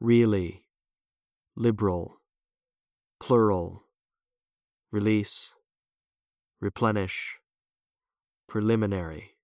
really, liberal, plural, release, replenish, preliminary.